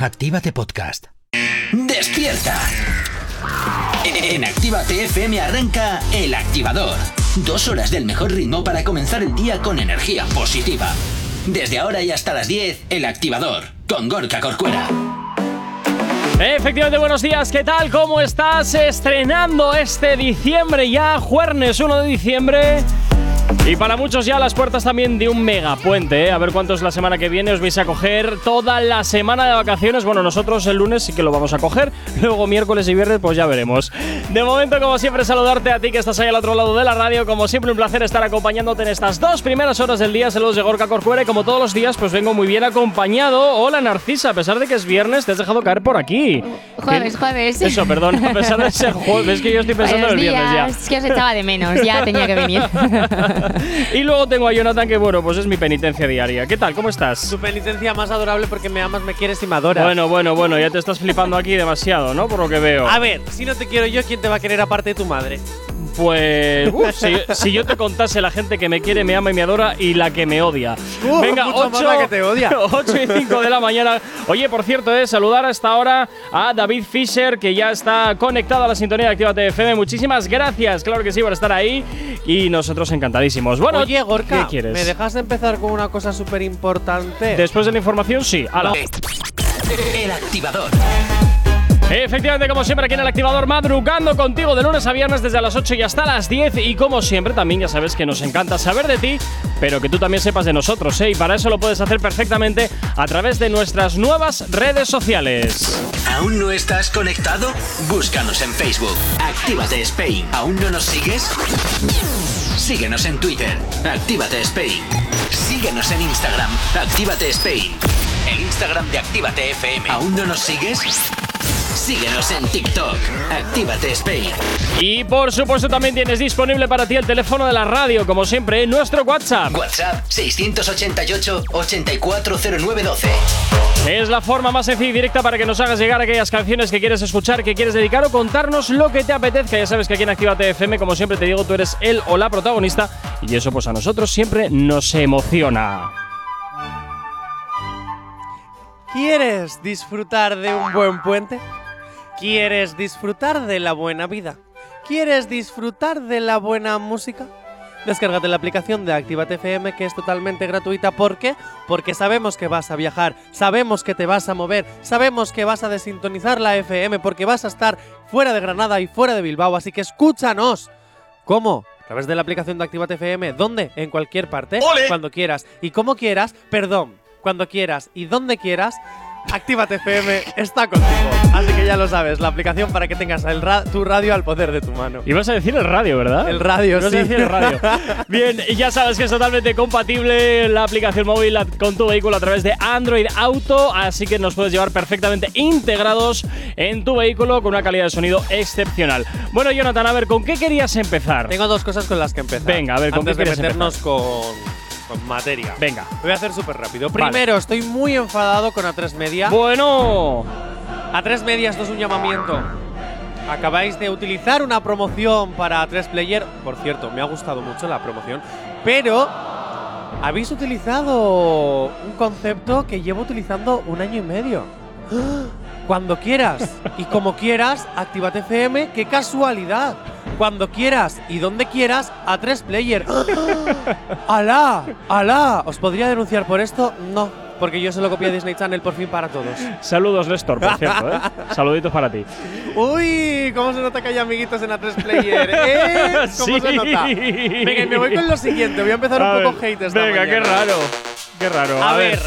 Actívate Podcast. ¡Despierta! En Actívate FM arranca El Activador. Dos horas del mejor ritmo para comenzar el día con energía positiva. Desde ahora y hasta las 10, El Activador, con Gorka Corcuera. Efectivamente, buenos días, ¿qué tal? ¿Cómo estás? Estrenando este diciembre ya, jueves 1 de diciembre. Y para muchos ya las puertas también de un megapuente, ¿eh? A ver cuántos la semana que viene os vais a coger toda la semana de vacaciones. Bueno, nosotros el lunes sí que lo vamos a coger. Luego miércoles y viernes, pues ya veremos. De momento, como siempre, saludarte a ti que estás ahí al otro lado de la radio. Como siempre, un placer estar acompañándote en estas dos primeras horas del día. Saludos de Gorka Corcuera. Y como todos los días, pues vengo muy bien acompañado. Hola, Narcisa. A pesar de que es viernes, te has dejado caer por aquí. Jueves, jueves. Eso, perdón. A pesar de ser jueves, que yo estoy pensando en el viernes ya. Es que os echaba de menos, ya tenía que venir. y luego tengo a Jonathan, que bueno, pues es mi penitencia diaria. ¿Qué tal? ¿Cómo estás? Tu penitencia más adorable porque me amas, me quieres y me adoras. Bueno, bueno, bueno, ya te estás flipando aquí demasiado, ¿no? Por lo que veo. A ver, si no te quiero yo, ¿quién te va a querer aparte de tu madre? Pues uf, si, si, yo te contase la gente que me quiere, me ama y me adora y la que me odia. Uh, Venga, 8, que te odia. 8 y 5 de la mañana. Oye, por cierto, eh, saludar a esta hora a David Fisher, que ya está conectado a la sintonía de Actívate FM. Muchísimas gracias, claro que sí, por estar ahí. Y nosotros encantadísimos. Bueno, Oye, Gorka, ¿qué quieres? ¿me dejas de empezar con una cosa súper importante? Después de la información, sí. Ala. El Activador. Efectivamente, como siempre, aquí en el activador madrugando contigo de lunes a viernes desde las 8 y hasta las 10. Y como siempre, también ya sabes que nos encanta saber de ti, pero que tú también sepas de nosotros, ¿eh? Y para eso lo puedes hacer perfectamente a través de nuestras nuevas redes sociales. ¿Aún no estás conectado? Búscanos en Facebook. Actívate Spain. ¿Aún no nos sigues? Síguenos en Twitter. Actívate Spain. Síguenos en Instagram. Actívate Spain. El Instagram de Actívate FM. ¿Aún no nos sigues? Síguenos en TikTok. Actívate Spain. Y por supuesto también tienes disponible para ti el teléfono de la radio, como siempre, en nuestro WhatsApp. WhatsApp 688-840912. Es la forma más sencilla y directa para que nos hagas llegar aquellas canciones que quieres escuchar, que quieres dedicar o contarnos lo que te apetezca. Ya sabes que aquí en Actívate FM, como siempre te digo, tú eres el o la protagonista y eso pues a nosotros siempre nos emociona. ¿Quieres disfrutar de un buen puente? ¿Quieres disfrutar de la buena vida? ¿Quieres disfrutar de la buena música? Descárgate la aplicación de Actívate FM que es totalmente gratuita. ¿Por qué? Porque sabemos que vas a viajar, sabemos que te vas a mover, sabemos que vas a desintonizar la FM porque vas a estar fuera de Granada y fuera de Bilbao, así que escúchanos. ¿Cómo? A través de la aplicación de Actívate FM. ¿Dónde? En cualquier parte, ¡Ole! cuando quieras y como quieras, perdón, cuando quieras y donde quieras. Actívate FM está contigo. Así que ya lo sabes, la aplicación para que tengas el ra- tu radio al poder de tu mano. Y vas a decir el radio, ¿verdad? El radio, sí. a decir el radio. Bien, y ya sabes que es totalmente compatible la aplicación móvil con tu vehículo a través de Android Auto, así que nos puedes llevar perfectamente integrados en tu vehículo con una calidad de sonido excepcional. Bueno, Jonathan, a ver, ¿con qué querías empezar? Tengo dos cosas con las que empezar. Venga, a ver, ¿con Antes qué de meternos con, con materia. Venga. Lo voy a hacer súper rápido. Vale. Primero, estoy muy enfadado con A3 Media. Bueno, A3 Media, esto es un llamamiento. Acabáis de utilizar una promoción para A3 Player. Por cierto, me ha gustado mucho la promoción. Pero habéis utilizado un concepto que llevo utilizando un año y medio. Cuando quieras y como quieras, Actívate FM. ¡Qué casualidad! Cuando quieras y donde quieras, A3 Player. ¡Alá! ¡Alá! ¿Os podría denunciar por esto? No, porque yo se lo copié a Disney Channel por fin para todos. saludos, Néstor, por cierto, ¿eh? Saluditos para ti. Uy, ¿cómo se nota que hay amiguitos en A3 Player? ¿Eh? ¿Cómo Sí. se nota? Venga, me voy con lo siguiente. Voy a empezar A un poco ver, hate esta Venga, qué raro. Qué raro. A, ver,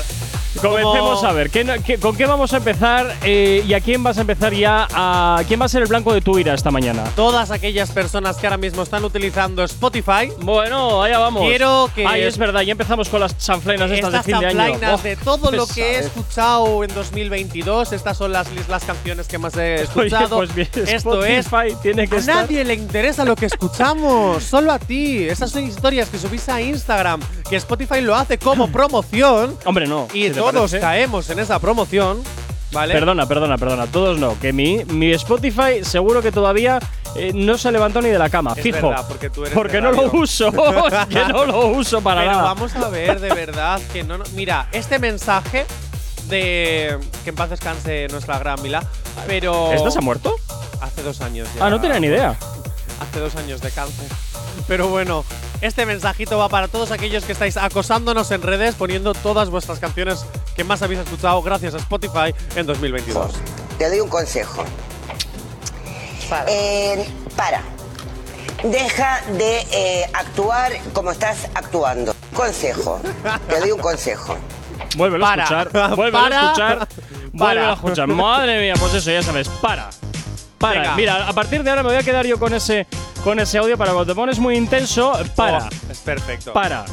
Comencemos a ver, ¿qué, qué- ¿con qué vamos a empezar eh, y a quién vas a empezar ya? A, ¿Quién va a ser el blanco de tu ira esta mañana? todas aquellas personas que ahora mismo están utilizando Spotify, Bueno, allá vamos. Quiero que- Ay, es verdad, ya empezamos con las chanfleinas estas, estas de fin de año. chanflainas Oh, de todo lo que he escuchado en 2022, estas son las, las canciones que más he Oye, escuchado. pues bien, Esto es Spotify tiene que A estar. nadie le interesa lo que escuchamos, solo a ti. Esas son historias que subís a Instagram, que Spotify lo hace como promoción Hombre, no. y te todos parece. caemos en esa promoción, ¿vale? Perdona, perdona, perdona. Todos no. Que mi, mi Spotify seguro que todavía eh, no se levantó ni de la cama. Es fijo. verdad, porque tú eres Porque de no lo uso. es que no lo uso para Pero nada. vamos a ver, de verdad, que no, no- Mira, este mensaje de que en paz descanse nuestra gran Mila, pero ¿Esta se ha muerto? hace dos años ya. Ah, no tenía ni idea. Hace dos años de cáncer. Pero bueno, este mensajito va para todos aquellos que estáis acosándonos en redes poniendo todas vuestras canciones que más habéis escuchado gracias a Spotify en 2022. Te doy un consejo. Eh, para. Deja de eh, actuar como estás actuando. Consejo. Te doy un consejo. Para. a escuchar. Para. a escuchar. Para. a escuchar. Madre mía, pues eso, ya sabes. Para. Para. Venga. Mira, a partir de ahora me voy a quedar yo con ese, con ese audio para cuando te pones muy intenso. Para. Oh, es perfecto. Para.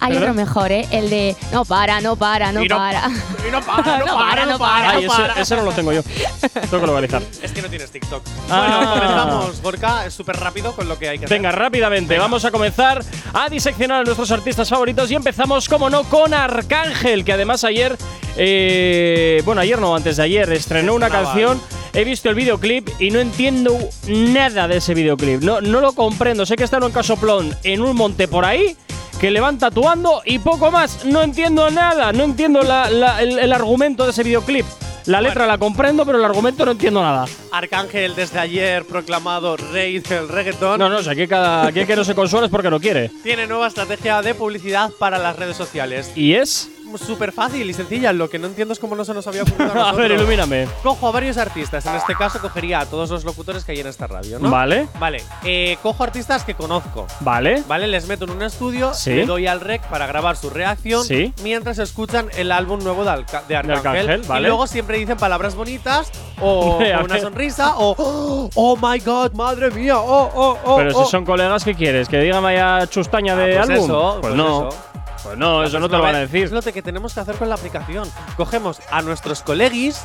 Hay ¿Perdón? otro mejor, ¿eh? El de no para, no para, no, Y no- para. Y no para, no para, no para. Ay, no ese, para. ese no lo tengo yo. Tengo que localizar. Es que no tienes TikTok. Ah. Bueno, comenzamos, Gorka, es súper rápido con lo que hay que hacer. Venga, rápidamente, vamos a comenzar a diseccionar a nuestros artistas favoritos y empezamos, como no, con Arcángel, que además ayer, eh, bueno, ayer no, antes de ayer, estrenó una Estrenaba. canción. He visto el videoclip y no entiendo nada de ese videoclip. No, no lo comprendo. Sé que está en un casoplón en un monte por ahí, que le van tatuando y poco más. No entiendo nada. No entiendo la- la- el, el argumento de ese videoclip. La letra la comprendo, pero el argumento no entiendo nada. Arcángel desde ayer proclamado rey del reggaetón. No, no, o sea, cada, el que no se consuela es porque no quiere. Tiene nueva estrategia de publicidad para las redes sociales. ¿Y es? Súper fácil y sencilla. Lo que no entiendo es cómo no se nos había ocurrido a A ver, ilumíname. Cojo a varios artistas. En este caso cogería a todos los locutores que hay en esta radio, ¿no? Vale, Vale. eh, cojo artistas que conozco. vale. ¿Vale? Les meto en un estudio, Sí. le doy al rec para grabar su reacción Sí. mientras escuchan el álbum nuevo de, Alca- de Arcángel. Arcángel, Y luego siempre dicen palabras bonitas o una sonrisa o oh, oh my god, madre mía, oh, oh, oh. Pero oh. si son colegas, ¿qué quieres? ¿Que digan vaya chustaña de Ah, pues álbum? eso, pues, pues no. eso. Pues no, eso no te lo van a decir. Es lo que tenemos que hacer con la aplicación. Cogemos a nuestros colegis,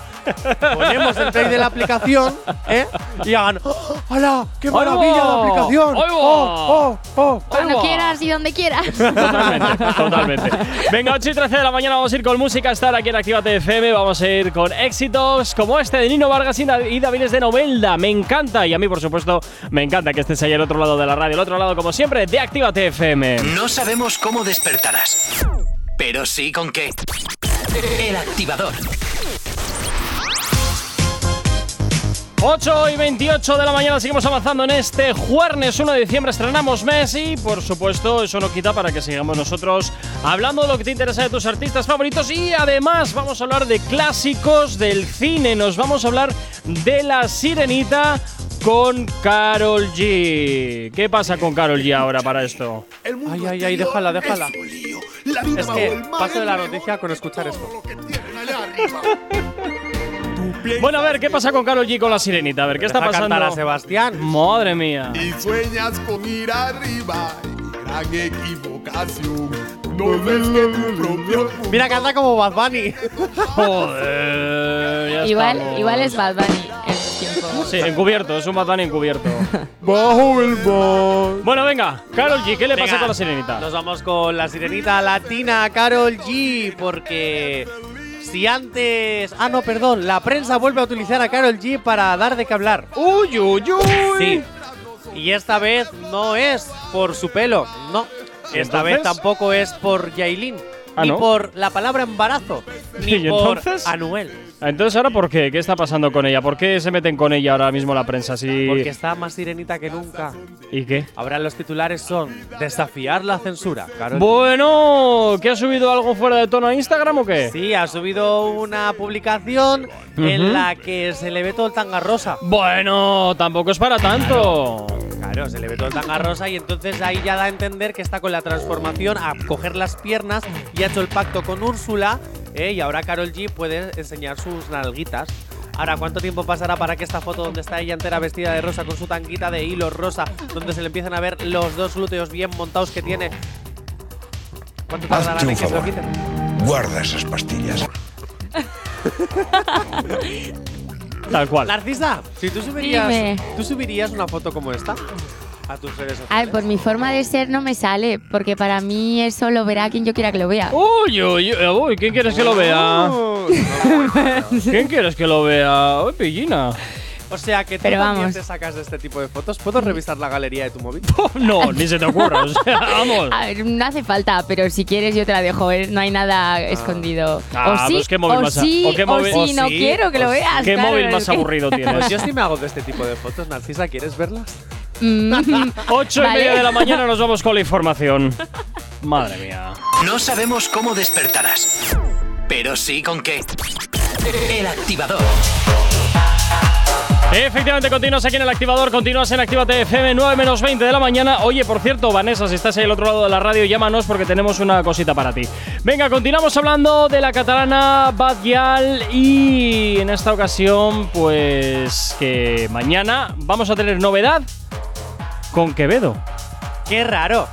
ponemos el play de la aplicación, ¿eh? Y hagan, ¡Oh, ¡Hala! ¡Qué ¡Ahí maravilla la aplicación! ¡Oh, oh, oh! Cuando quieras y donde quieras. Totalmente, totalmente. Venga, 8 y 13 de la mañana vamos a ir con música estar aquí en Actívate FM. Vamos a ir con éxitos como este de Nino Vargas y Davides de Novelda. Me encanta y a mí, por supuesto, me encanta que estés ahí al otro lado de la radio. Al otro lado, como siempre, de Actívate FM. No sabemos cómo despertarás, pero sí con qué. El activador. 8 y 28 de la mañana seguimos avanzando en este jueves 1 de diciembre estrenamos mes y por supuesto eso no quita para que sigamos nosotros hablando de lo que te interesa de tus artistas favoritos y además vamos a hablar de clásicos del cine, nos vamos a hablar de La Sirenita con Carol G. ¿Qué pasa con Carol G ahora para esto? Ay, ay, ay, déjala, déjala. Es que paso de la noticia con escuchar esto. Bueno, a ver, ¿qué pasa con Carol G con La Sirenita? A ver, ¿qué está pasando? a Sebastián. Madre mía. Y sueñas con ir arriba, gran equivocación. No ves que tu propio Mira, canta como Bad Bunny. Joder, ya igual, estamos. igual es Bad Bunny en. Sí, encubierto, es un Bad Bunny encubierto. bajo el mar. bueno, venga, Carol G, ¿qué le pasa Venga, con la sirenita? Nos vamos con la sirenita latina Carol G. Porque si antes. Ah, no, perdón. La prensa vuelve a utilizar a Carol G para dar de qué hablar. ¡Uy, uy, uy! Sí. Y esta vez no es por su pelo, no. Esta entonces? vez tampoco es por Yailin. Ah, ni ¿no? por la palabra embarazo. Ni ¿Y por entonces? Anuel. Entonces, ¿ahora por qué? ¿Qué está pasando con ella? ¿Por qué se meten con ella ahora mismo la prensa? Si... Porque está más sirenita que nunca. ¿Y qué? Ahora los titulares son desafiar la censura. Bueno, ¿que ha subido algo fuera de tono a Instagram o qué? Sí, ha subido una publicación Ujú. en la que se le ve todo el tanga rosa. Bueno, tampoco es para tanto. Claro, se le ve todo el tanga rosa y entonces ahí ya da a entender que está con la transformación a coger las piernas y ha hecho el pacto con Úrsula ¿eh? y ahora Carol G puede enseñar sus nalguitas. Ahora, ¿cuánto tiempo pasará para que esta foto donde está ella entera vestida de rosa con su tanguita de hilo rosa, donde se le empiezan a ver los dos glúteos bien montados que tiene? ¿Cuánto tardará Hazte en un que se lo favor. quiten? Guarda esas pastillas. Tal cual. Narcisa, si tú subirías, Dime. ¿tú subirías una foto como esta a tus redes sociales? Ay, por mi forma de ser no me sale, porque para mí eso lo verá quien yo quiera que lo vea. Uy, uy, uy, uy, ¿quién quieres que lo vea? ¿Quién quieres que lo vea? Uy, pillina. O sea que tú Pero también vamos. te sacas de este tipo de fotos. ¿Puedo revisar la galería de tu móvil? no, ni se te ocurra. O sea, vamos. A ver, no hace falta, pero si quieres yo te la dejo, ¿eh? no hay nada escondido. Ah, o sí, pues qué móvil o más a- sí, o qué móvil- o sí, o no sí, quiero que lo veas. ¿Qué claro, móvil es más que- aburrido Pues tienes? yo sí me hago de este tipo de fotos. Narcisa, ¿quieres verlas? Mm, Ocho y Vale. media de la mañana nos vamos con la información. Madre mía. No sabemos cómo despertarás, pero sí con qué. El activador. Efectivamente, continúas aquí en el activador, continúas en Actívate FM 9 menos 20 de la mañana. Oye, por cierto, Vanessa, si estás ahí al otro lado de la radio, llámanos porque tenemos una cosita para ti. Venga, continuamos hablando de la catalana Badial y en esta ocasión, pues que mañana vamos a tener novedad con Quevedo. ¡Qué raro!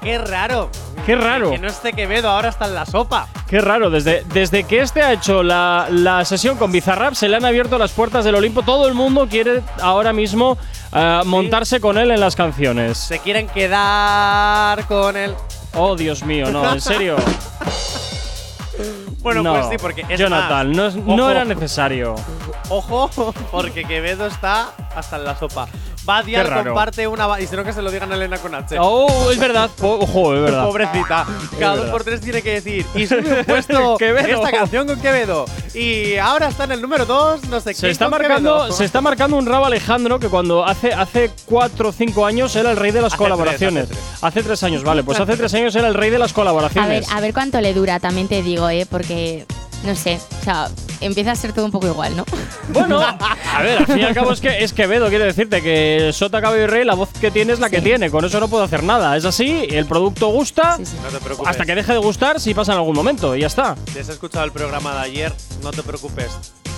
¡Qué raro! Qué raro. Que no esté Quevedo, ahora está en la sopa. Qué raro, desde, desde que este ha hecho la, la sesión con Bizarrap se le han abierto las puertas del Olimpo. Todo el mundo quiere ahora mismo eh, montarse con él en las canciones. Se quieren quedar con él. Oh, Dios mío, no, en serio. Bueno, no, pues sí, porque es Jonathan, más, no, es- no era necesario. Ojo, porque Quevedo está hasta en la sopa. Badial Qué raro. comparte una. Y si no, que se lo digan a Elena con H. Oh, es verdad. Po- Ojo, es verdad. Pobrecita. Cada dos por tres tiene que decir. Y sube un puesto Quevedo. esta canción con Quevedo. Y ahora está en el número dos, no sé Se quién está, marcando, Quevedo. se está marcando un rabo Alejandro que cuando hace hace cuatro o cinco años era el rey de las Hace colaboraciones. tres, hace hace tres años, vale. Pues hace tres años era el rey de las A ver, colaboraciones. a ver cuánto le dura, también te digo, ¿eh? Porque, no sé, o sea, empieza a ser todo un poco igual, ¿no? Bueno, a ver, al fin y al cabo es que es Quevedo, quiere decirte que Sota Caballo y Rey, la voz que tiene es la que tiene, con eso no puedo hacer nada. Es así, el producto gusta, Sí, sí. No te preocupes. hasta que deje de gustar si pasa en algún momento, y ya está. Si has escuchado el programa de ayer, no te preocupes.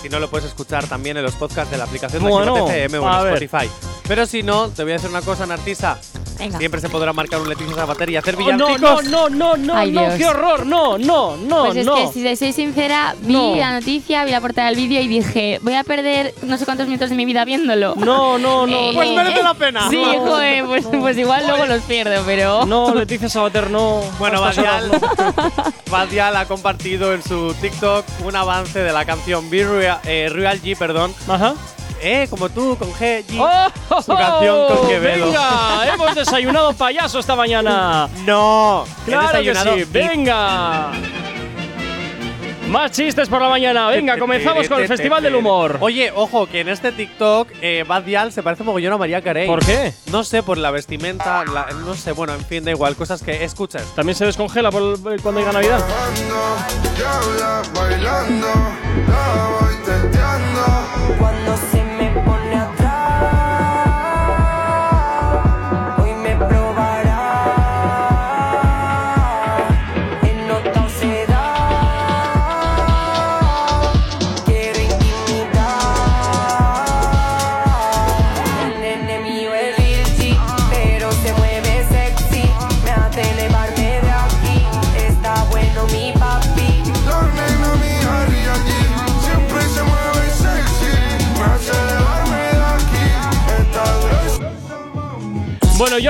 Si no, lo puedes escuchar también en los podcasts de la aplicación de Bueno, Actívate FM o en ver. Spotify. Pero si no, te voy a decir una cosa, Narcisa. Venga. Siempre se podrá marcar un Leticia Sabater y hacer Oh, no, villancicos. no, no, no, no, Ay, no, Dios. qué horror, no, no, no, Pues es no. que, si te soy sincera, vi No. la noticia, vi la portada del vídeo y dije, voy a perder no sé cuántos minutos de mi vida viéndolo. No, no, no, Eh, Pues no. merece la pena. Sí, No. joder, pues, pues igual luego los pierdo, pero. No, Leticia Sabater, no. Bueno, Badial, no. Badial ha compartido en su TikTok un avance de la canción Be Real, eh, Real G, perdón. Ajá. Eh, como tú, con G, G. ¡Oh! Su canción con Quevedo. Venga, hemos desayunado payaso esta mañana. No, he Claro que sí, venga. Más chistes por la mañana. Venga, comenzamos con el Festival del Humor. Oye, ojo, que en este TikTok eh, Badial se parece mogollón a María Carey. ¿Por qué? No sé, por la vestimenta, la- no sé, bueno, en fin, da igual, cosas que escuchas. ¿También se descongela por el- cuando llega Navidad? Cuando se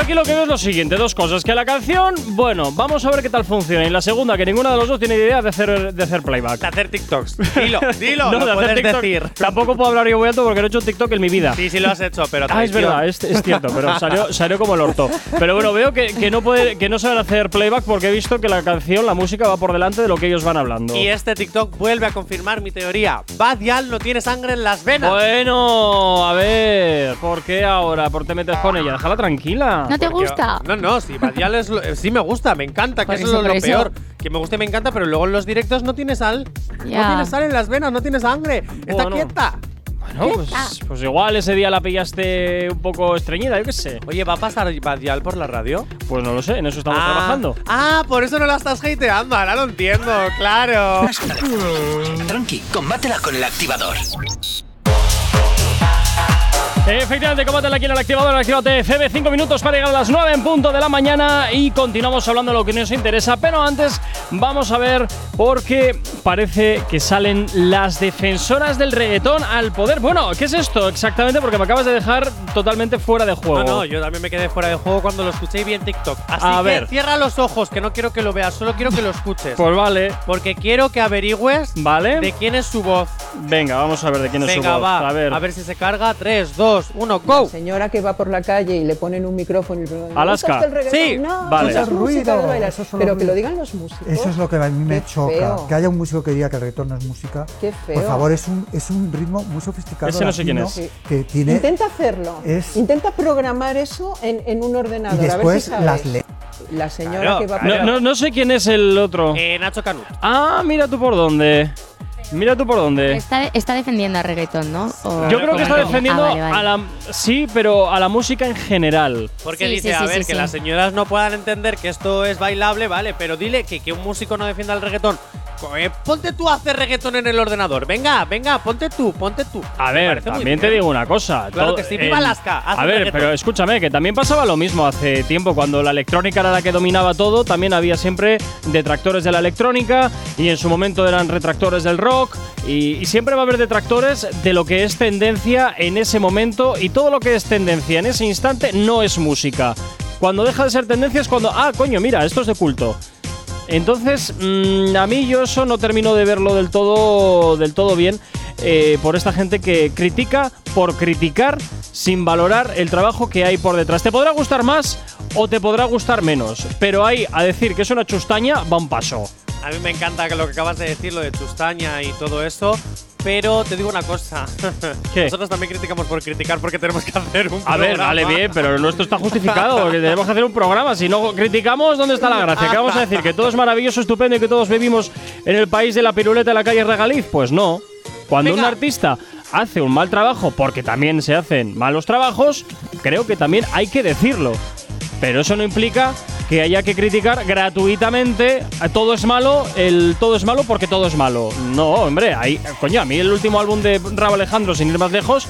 aquí lo que veo es lo siguiente, dos cosas. Que la canción, bueno, vamos a ver qué tal funciona. Y la segunda, que ninguno de los dos tiene idea de hacer, de hacer playback. De hacer TikToks. Dilo, dilo, No, lo de hacer puedes TikTok. decir. Tampoco puedo hablar yo muy alto porque no he hecho un TikTok en mi vida. Sí, sí lo has hecho, pero Ah, es verdad, es, es cierto, pero salió, salió como el orto. Pero bueno, veo que, que no puede, que no saben hacer playback porque he visto que la canción, la música va por delante de lo que ellos van hablando. Y este TikTok vuelve a confirmar mi teoría. Badial no tiene sangre en las venas. Bueno, a ver, ¿por qué ahora? ¿Por qué te metes con ella? Déjala tranquila. ¿No te gusta? No, no, sí, Badial es lo- eh, sí me gusta, me encanta, que eso, eso, es lo, peor. Que me guste y me encanta, pero luego en los directos no tiene sal. No Ya. tiene sal en las venas, no tiene sangre. Está Bueno. quieta. Bueno, pues, pues igual ese día la pillaste un poco estreñida, yo qué sé. Oye, ¿va a pasar Badial por la radio? Pues no lo sé, en eso estamos ah, trabajando. Ah, por eso no la estás hateando, ahora lo entiendo, claro. Tranqui, combátela con el activador. Efectivamente, combátela aquí en el activador, activate FM. 5 minutos para llegar a las 9 en punto de la mañana y continuamos hablando de lo que nos interesa. Pero antes, vamos a ver, porque parece que salen las defensoras del reggaetón al poder. Bueno, ¿qué es esto exactamente? Porque me acabas de dejar totalmente fuera de juego. No, no, yo también me quedé fuera de juego cuando lo escuché y vi en TikTok. Así A que ver. cierra los ojos, que no quiero que lo veas, solo quiero que lo escuches. Pues vale, Porque quiero que averigües vale. de quién es su voz. Venga, vamos a ver de quién es su voz. va. A ver. A ver si se carga. 3, 2, 1, go. Señora que va por la calle y le ponen un micrófono y le preguntan, Alaska. ¿gusta usted el? Sí. No, Vale. eso es ruido, eso es solo Pero que lo digan los músicos. Eso es lo que a mí me Qué choca. feo. Que haya un músico que diga que el reggaetón no es música. Qué feo. Por favor, es un, es un ritmo muy sofisticado. Ese no sé quién es. Que tiene. Intenta hacerlo. Es- Intenta programar eso en, en un y ordenador. a ver después si sabes. las le. La señora Claro, que va por No, no, no sé quién es el otro. Eh, Nacho Canut. Ah, mira tú por dónde. Mira tú por dónde. Está, está defendiendo a reggaetón, ¿no? O- Yo creo que está Ah, defendiendo vale, vale. a la. Sí, pero a la música en general. Porque Sí, dice, sí, a sí, ver, sí, que sí. las señoras no puedan entender que esto es bailable, vale, pero dile que, que un músico no defienda el reggaetón. Eh, ponte tú a hacer reggaetón en el ordenador. Venga, venga, ponte tú, ponte tú. A ver, también te digo una cosa. Claro todo- que sí, viva Alaska, A ver, reggaetón. pero escúchame, que también pasaba lo mismo hace tiempo, cuando la electrónica era la que dominaba todo, también había siempre detractores de la electrónica y en su momento eran retractores del rock y, y siempre va a haber detractores de lo que es tendencia en ese momento y todo lo que es tendencia en ese instante no es música. Cuando deja de ser tendencia es cuando, ah, coño, mira, esto es de culto. Entonces, mm, a mí yo eso no termino de verlo del todo, del todo bien eh, por esta gente que critica por criticar sin valorar el trabajo que hay por detrás. Te podrá gustar más o te podrá gustar menos, pero ahí a decir que es una chustaña va un paso. A mí me encanta que lo que acabas de decir, lo de Chustaña y todo eso. Pero te digo una cosa. ¿Qué? Nosotros también criticamos por criticar porque tenemos que hacer un A ver, programa. vale bien, pero nuestro está justificado porque tenemos que hacer un programa. Si no criticamos, ¿dónde está la gracia? ¿Qué vamos a decir? ¿Que todo es maravilloso, estupendo y que todos vivimos en el país de la piruleta de la calle Regaliz? Pues no. Cuando Venga. un artista hace un mal trabajo, porque también se hacen malos trabajos, creo que también hay que decirlo. Pero eso no implica que haya que criticar gratuitamente todo es malo, el todo es malo porque todo es malo. No, hombre, ahí, coño, a mí el último álbum de Rabo Alejandro, sin ir más lejos,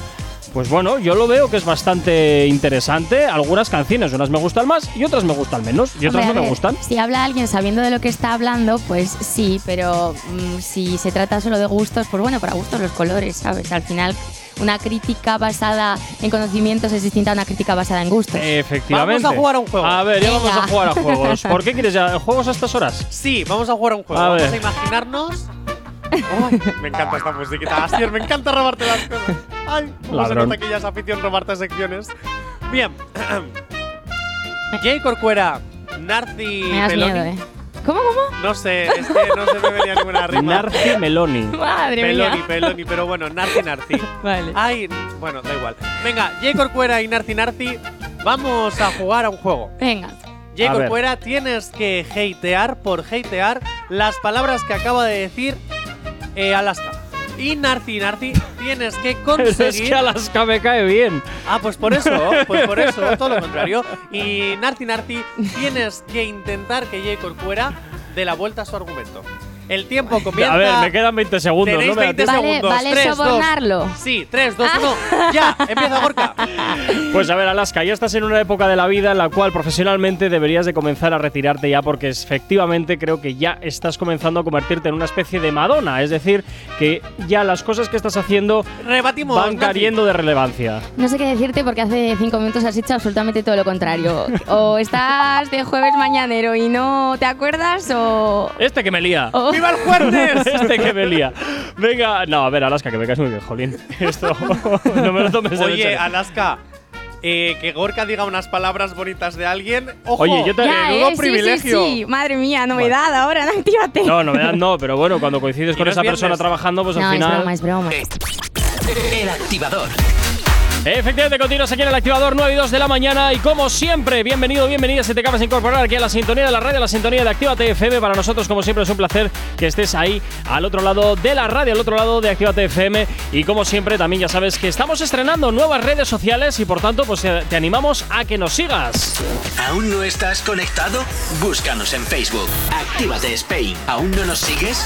pues bueno, yo lo veo que es bastante interesante. Algunas canciones, unas me gustan más y otras me gustan menos. Y otras Hombre, no me gustan. Si habla alguien sabiendo de lo que está hablando, pues sí, pero mm, si se trata solo de gustos, pues bueno, para gustos los colores, ¿sabes? Al final, una crítica basada en conocimientos es distinta a una crítica basada en gustos. Efectivamente. Vamos a jugar a un juego. A ver, ya vamos a jugar a juegos. ¿Por qué quieres ya juegos a estas horas? Sí, vamos a jugar a un juego. A vamos ver. a imaginarnos. Ay, me encanta esta musiquita. Astier, me encanta robarte las cosas. Ay, cómo se nota que ya es afición robarte secciones. Bien. Jay Corcuera, Narci Me das Peloni. miedo, ¿eh? ¿Cómo, cómo? No sé, es que no se me venía ninguna rima. Narci Meloni. Madre Peloni, mía. Peloni, pero bueno, Narci Narci. Vale. Ay, bueno, da igual. Venga, Jay Corcuera y Narci Narci, vamos a jugar a un juego. Venga. Jay A ver. Corcuera, tienes que hatear por hatear las palabras que acaba de decir eh, Alaska. Y Narci Narci, tienes que Pero es conseguir. que Alaska me cae bien. Ah, pues por eso, pues por eso, todo lo contrario. Y Narci Narci, tienes que intentar que Jay Corcuera dé la vuelta a su argumento. El tiempo comienza. A ver, me quedan 20 segundos. Tenéis no me da 20 tiempo. Vale, segundos. vale Tres, dos. sobornarlo. Sí, 3, 2, 1. Ya, empieza Gorka. Pues a ver, Alaska, ya estás en una época de la vida en la cual profesionalmente deberías de comenzar a retirarte ya porque efectivamente creo que ya estás comenzando a convertirte en una especie de Madonna, es decir, que ya las cosas que estás haciendo Rebatimos. van cayendo de relevancia. No sé qué decirte porque hace cinco minutos has hecho absolutamente todo lo contrario. O estás de jueves mañanero y no te acuerdas o... Este que me lía. o- ¡Viva el jueves! este que me lía. Venga, no, a ver, Alaska, que me caes muy bien, jolín. Esto no me lo tomes en Oye, serio. Alaska, eh, que Gorka diga unas palabras bonitas de alguien. ¡Ojo! Oye, yo te- Ya, menudo eh, sí, privilegio. Sí, sí, Madre mía, novedad ahora, no, actívate. No, novedad no, pero bueno, cuando coincides Y con no es esa persona viernes. trabajando, pues No, al es final. broma, es broma. El activador. Efectivamente, continuas aquí en el activador 9 y 2 de la mañana. Y como siempre, bienvenido, bienvenida si te acabas de incorporar aquí a la sintonía de la radio, a la sintonía de Actívate FM. Para nosotros, como siempre, es un placer que estés ahí al otro lado de la radio, al otro lado de Actívate FM. Y como siempre, también ya sabes que estamos estrenando nuevas redes sociales y por tanto, pues eh, te animamos a que nos sigas. ¿Aún no estás conectado? Búscanos en Facebook. Actívate Spain. ¿Aún no nos sigues?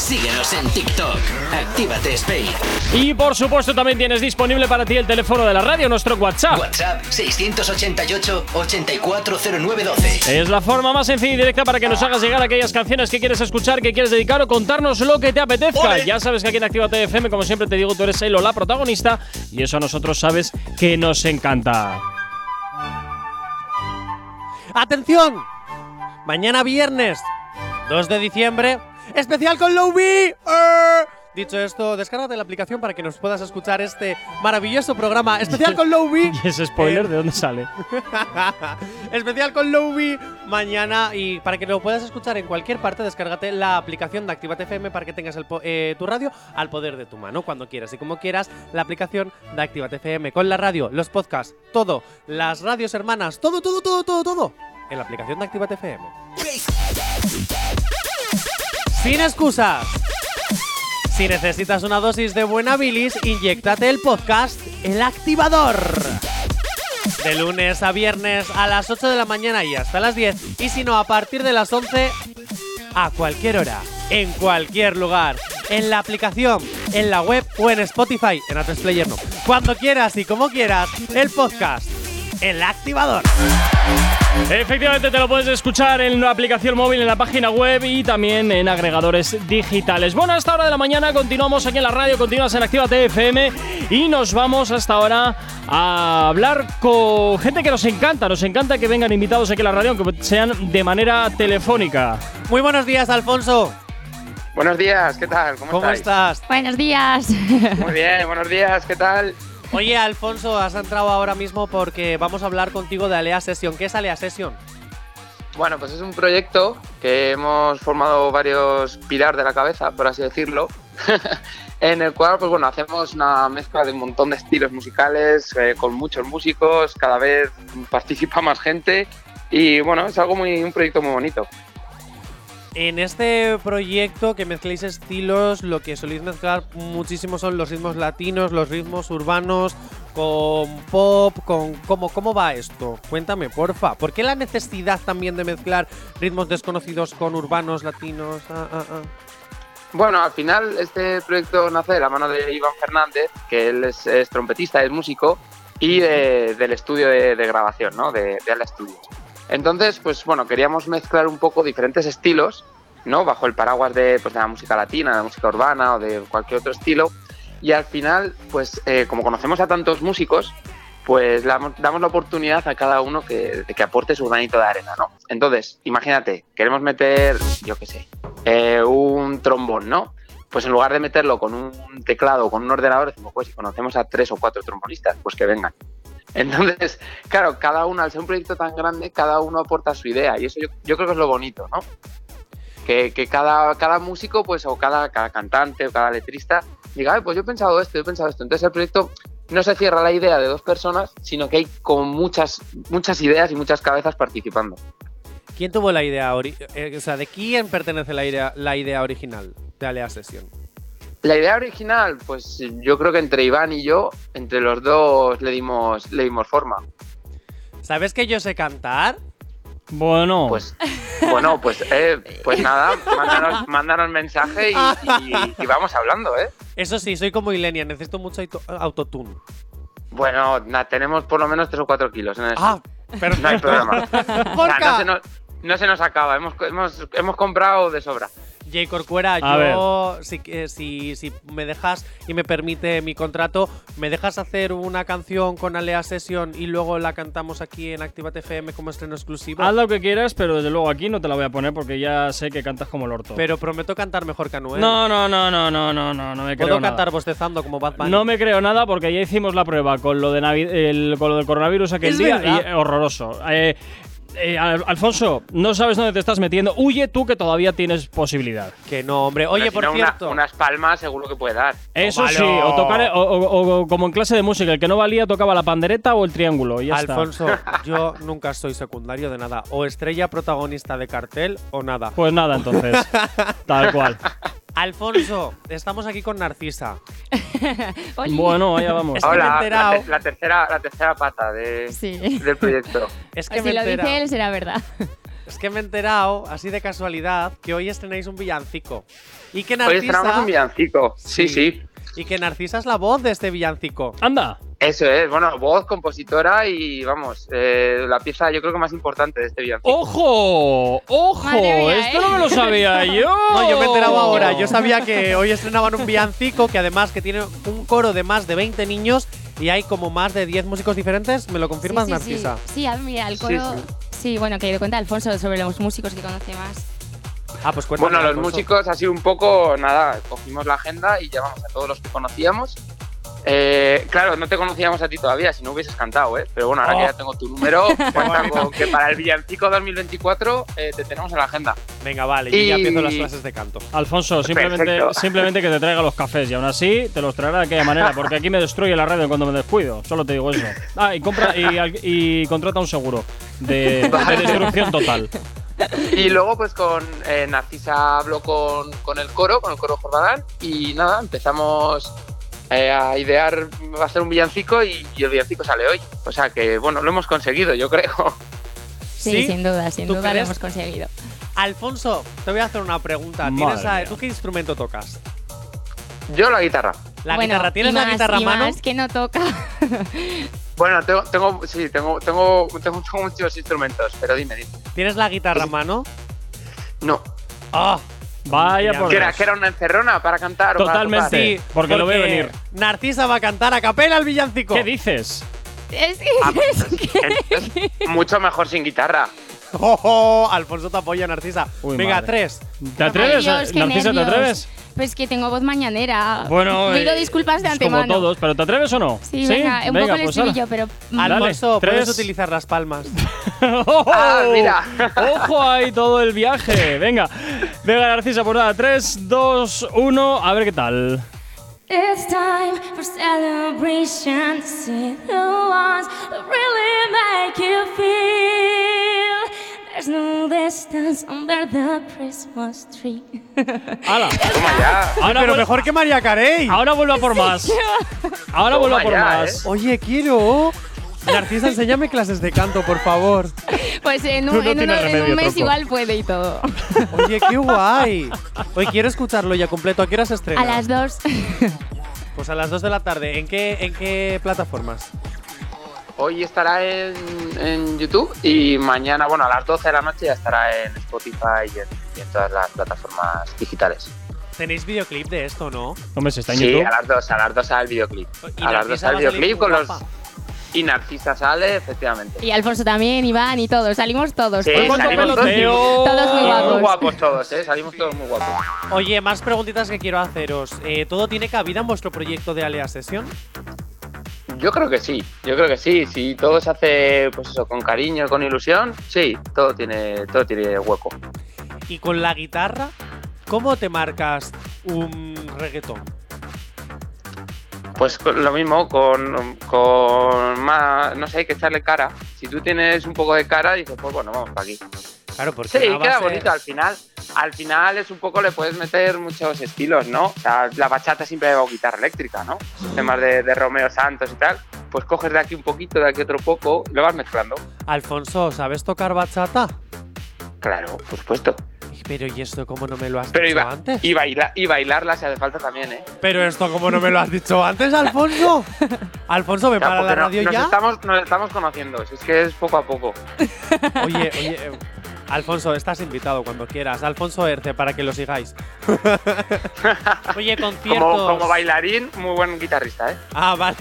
Síguenos en TikTok. Actívate Spain. Y por supuesto, también tienes disponible para ti el teléfono de la radio, nuestro WhatsApp. WhatsApp 688-840912. Es la forma más sencilla y directa para que nos hagas llegar aquellas canciones que quieres escuchar, que quieres dedicar o contarnos lo que te apetezca. Ole. Ya sabes que aquí en Actívate FM, como siempre te digo, tú eres el o la protagonista y eso a nosotros sabes que nos encanta. ¡Atención! Mañana viernes 2 de diciembre, especial con Lowby. Dicho esto, descárgate la aplicación para que nos puedas escuchar este maravilloso programa especial con Lowby. ¿Y ese spoiler Eh, de dónde sale? especial con Lowby mañana y para que lo puedas escuchar en cualquier parte, descárgate la aplicación de Actívate FM para que tengas el po- eh, tu radio al poder de tu mano cuando quieras y como quieras. La aplicación de Actívate FM con la radio, los podcasts, todo, las radios hermanas, todo, todo, todo, todo, todo en la aplicación de Actívate FM. Sin excusas. Si necesitas una dosis de buena bilis, inyectate el podcast El Activador. De lunes a viernes a las 8 de la mañana y hasta las 10. Y si no, a partir de las 11, a cualquier hora, en cualquier lugar, en la aplicación, en la web o en Spotify, en A3 Player no. Cuando quieras y como quieras, el podcast El Activador. Efectivamente, te lo puedes escuchar en la aplicación móvil, en la página web y también en agregadores digitales. Bueno, a esta hora de la mañana continuamos aquí en la radio, continuas en Actívate FM y nos vamos hasta ahora a hablar con gente que nos encanta. Nos encanta que vengan invitados aquí a la radio, aunque sean de manera telefónica. Muy buenos días, Alfonso. Buenos días, ¿qué tal? ¿Cómo, ¿Cómo estáis? estás? Buenos días. Muy bien, buenos días, ¿qué tal? Oye, Alfonso, has entrado ahora mismo porque vamos a hablar contigo de Alea Session. ¿Qué es Alea Session? Bueno, pues es un proyecto que hemos formado varios pilar de la cabeza, por así decirlo, en el cual, pues bueno, hacemos una mezcla de un montón de estilos musicales, eh, con muchos músicos, cada vez participa más gente y bueno, es algo muy, un proyecto muy bonito. En este proyecto que mezcláis estilos, lo que soléis mezclar muchísimo son los ritmos latinos, los ritmos urbanos, con pop, con cómo, cómo va esto. Cuéntame, porfa. ¿Por qué la necesidad también de mezclar ritmos desconocidos con urbanos latinos? Ah, ah, ah. Bueno, al final este proyecto nace de la mano de Iván Fernández, que él es, trompetista, es músico, y de- del estudio de, de grabación, ¿no? De, de Ala Studios. Entonces, pues bueno, queríamos mezclar un poco diferentes estilos, ¿no? Bajo el paraguas de, pues, de la música latina, de la música urbana o de cualquier otro estilo. Y al final, pues eh, como conocemos a tantos músicos, pues damos, la oportunidad a cada uno que, que aporte su granito de arena, ¿no? Entonces, imagínate, queremos meter, yo qué sé, eh, un trombón, ¿no? Pues en lugar de meterlo con un teclado o con un ordenador, decimos, pues si conocemos a tres o cuatro trombonistas, pues que vengan. Entonces, claro, cada uno, al ser un proyecto tan grande, cada uno aporta su idea y eso yo, yo creo que es lo bonito, ¿no? Que, cada, cada músico, pues, o cada, cada cantante o cada letrista diga, "Ay, pues yo he pensado esto, yo he pensado esto. Entonces el proyecto no se cierra la idea de dos personas, sino que hay como muchas, muchas ideas y muchas cabezas participando. ¿Quién tuvo la idea? eh, o sea, ¿de quién pertenece la idea, la idea original de Alea Session? La idea original, pues yo creo que entre Iván y yo, entre los dos le dimos, le dimos forma. ¿Sabes que yo sé cantar? Bueno, Pues bueno, pues eh, pues nada, mándanos, mándanos mensaje y, y- y vamos hablando, ¿eh? Eso sí, soy como Ilenia, necesito mucho auto- autotune. Bueno, na- tenemos por lo menos tres o cuatro kilos en eso. Ah, pero no hay problema. O sea, Porca. no, se nos, no se nos acaba, hemos, hemos, hemos comprado de sobra. Jay Corcuera, yo, si, si, si me dejas y me permite mi contrato, ¿me dejas hacer una canción con Alea Session y luego la cantamos aquí en Activate FM como estreno exclusivo? haz lo que quieras, pero desde luego aquí no te la voy a poner porque ya sé que cantas como el orto. Pero prometo cantar mejor que Anuel. no, no, no, no, no, no, no, no me creo Puedo nada. cantar bostezando como Bad Bunny. No me creo nada porque ya hicimos la prueba con lo de Navi- el, con lo del coronavirus aquel día verdad. y horroroso. Eh, eh, Al- Alfonso, no sabes dónde te estás metiendo. Huye tú que todavía tienes posibilidad. Que no, hombre. Oye, si por no, una- cierto. unas palmas seguro que puede dar. Eso sí, o tocar o, o- o como en clase de música, el que no valía tocaba la pandereta o el triángulo. y Ya está. Alfonso, yo nunca soy secundario de nada. O estrella protagonista de cartel o nada. Pues nada, entonces. Tal cual. Alfonso, estamos aquí con Narcisa. Bueno, allá vamos. Es que me he Hola, la, te- la tercera, la tercera pata de, Sí. del proyecto. Es que, Si me lo dice él, será verdad. es que me he enterado, así de casualidad, que hoy estrenáis un villancico. Y que Hoy estrenamos un villancico. Sí, sí. y que Narcisa es la voz de este villancico. Anda. Eso es, bueno, voz, compositora y vamos, eh, la pieza yo creo que más importante de este villancico. ¡Ojo! ¡Ojo! Mía, Esto ¿eh? no me lo sabía yo. No, yo me he enterado ahora. Yo sabía que hoy estrenaban un villancico que además que tiene un coro de más de 20 niños y hay como más de 10 músicos diferentes. ¿Me lo confirmas, sí, sí, sí. Narcisa? Sí, mira, el coro. sí. Sí, bueno, que cuenta Alfonso sobre los músicos que conoce más. Ah, pues cuéntame. Bueno, los Alfonso. músicos así un poco, nada, cogimos la agenda y llamamos a todos los que conocíamos. Eh, claro, no te conocíamos a ti todavía, si no hubieses cantado, ¿eh? Pero bueno, ahora que Oh. ya tengo tu número, cuenta con que para el villancico 2024 eh, te tenemos en la agenda. Venga, vale, yo ya Y- empiezo las clases de canto. Alfonso, simplemente, Perfecto. simplemente que te traiga los cafés y aún así te los traerá de aquella manera, porque aquí me destruye la radio cuando me descuido. Solo te digo eso. Ah, y compra y, y contrata un seguro de, de destrucción total. Y luego, pues con eh, Narcisa habló con, con el coro, con el coro Jordán, y nada, empezamos eh, a idear, va a ser un villancico y, y el villancico sale hoy. O sea que, bueno, lo hemos conseguido, yo creo. Sí, ¿Sí? sin duda, sin ¿Tú duda lo hemos conseguido. Alfonso, te voy a hacer una pregunta. ¿Tienes a-. ¿Tú qué instrumento tocas? Yo la guitarra. ¿La Bueno, guitarra? ¿Tienes la guitarra a y mano? más que no toca. Bueno, tengo, tengo sí, tengo, tengo, tengo, tengo muchos instrumentos, pero dime, dime. ¿Tienes la guitarra a mano? No. ¡Ah! Vaya por ¿Que era, Dios. que era una encerrona para cantar o para Totalmente. tocar? Sí, porque lo veo venir. Narcisa va a cantar a capela el villancico. ¿Qué dices? es que, Ah, es Entonces, mucho mejor sin guitarra. Oh, oh, Alfonso te apoya, Narcisa. Uy, Venga, madre. tres. ¿Te atreves? Ay, Dios, Narcisa, ¿te atreves? Pues que tengo voz mañanera. Bueno, Pido eh, disculpas de es antemano. Como todos, pero ¿te atreves o no? Sí, venga, un poco el pues estribillo, pero. mm, Dale, Alfonso, puedes utilizar las palmas. ¡Oh! Ah, mira. Ojo ahí todo el viaje. Venga, venga, Narcisa, por nada. 3, 2, 1. A ver qué tal. It's time for celebration to see the ones that really make you feel. There's no distance under the Christmas tree. ¡Hala! Toma ya. Ahora, Pero vuel- mejor que María Carey. ahora vuelva por más. Ahora Toma vuelva por ya, más. Oye, quiero. Narcisa, enséñame clases de canto, por favor. Pues en un, no en tienes uno- en remedio, un mes tronco. igual puede y todo. Oye, qué guay. Oye, quiero escucharlo ya completo. ¿A qué hora se estrena? A las dos. Pues a las 2 de la tarde. ¿En qué, en qué plataformas? Hoy estará en, en YouTube y mañana, bueno, a las 12 de la noche ya estará en Spotify y en, y en todas las plataformas digitales. Tenéis videoclip de esto, ¿no? Hombre, si está en sí, YouTube. a las 2, a las 2 sale el videoclip. A las 2 Narcisa sale va el a salir videoclip con los... Y Narcisa sale, efectivamente. Y Alfonso también, Iván y todos. Salimos todos. Sí, todos, ¿Cuánto salimos todos, todos peloteo? todos muy guapos. muy guapos todos, ¿eh? Salimos todos muy guapos. Oye, más preguntitas que quiero haceros. Eh, ¿Todo tiene cabida en vuestro proyecto de Alea Session? Yo creo que sí, yo creo que sí. Si todo se hace, pues eso, con cariño, con ilusión, sí, todo tiene, todo tiene hueco. Y con la guitarra, ¿cómo te marcas un reggaetón? Pues lo mismo, con, con más, no sé, hay que echarle cara. Si tú tienes un poco de cara, dices, pues bueno, vamos para aquí. Claro, porque Sí, queda base- bonito al final. Al final es un poco, le puedes meter muchos estilos, ¿no? O sea, la bachata siempre lleva guitarra eléctrica, ¿no? Temas de, de Romeo Santos y tal. Pues coges de aquí un poquito, de aquí otro poco, lo vas mezclando. Alfonso, ¿sabes tocar bachata? Claro, por supuesto. Pero ¿y esto cómo no me lo has Pero dicho iba, antes? y, baila, y bailarla si hace falta también, ¿eh? Pero esto cómo no me lo has dicho antes, Alfonso. Alfonso, ¿me O sea, para la radio nos, ya? Estamos, nos estamos conociendo, si es que es poco a poco. Oye, oye, eh, Alfonso, estás invitado cuando quieras. Alfonso Erce, para que lo sigáis. oye, conciertos. Como, como bailarín, muy buen guitarrista, ¿eh? Ah, vale.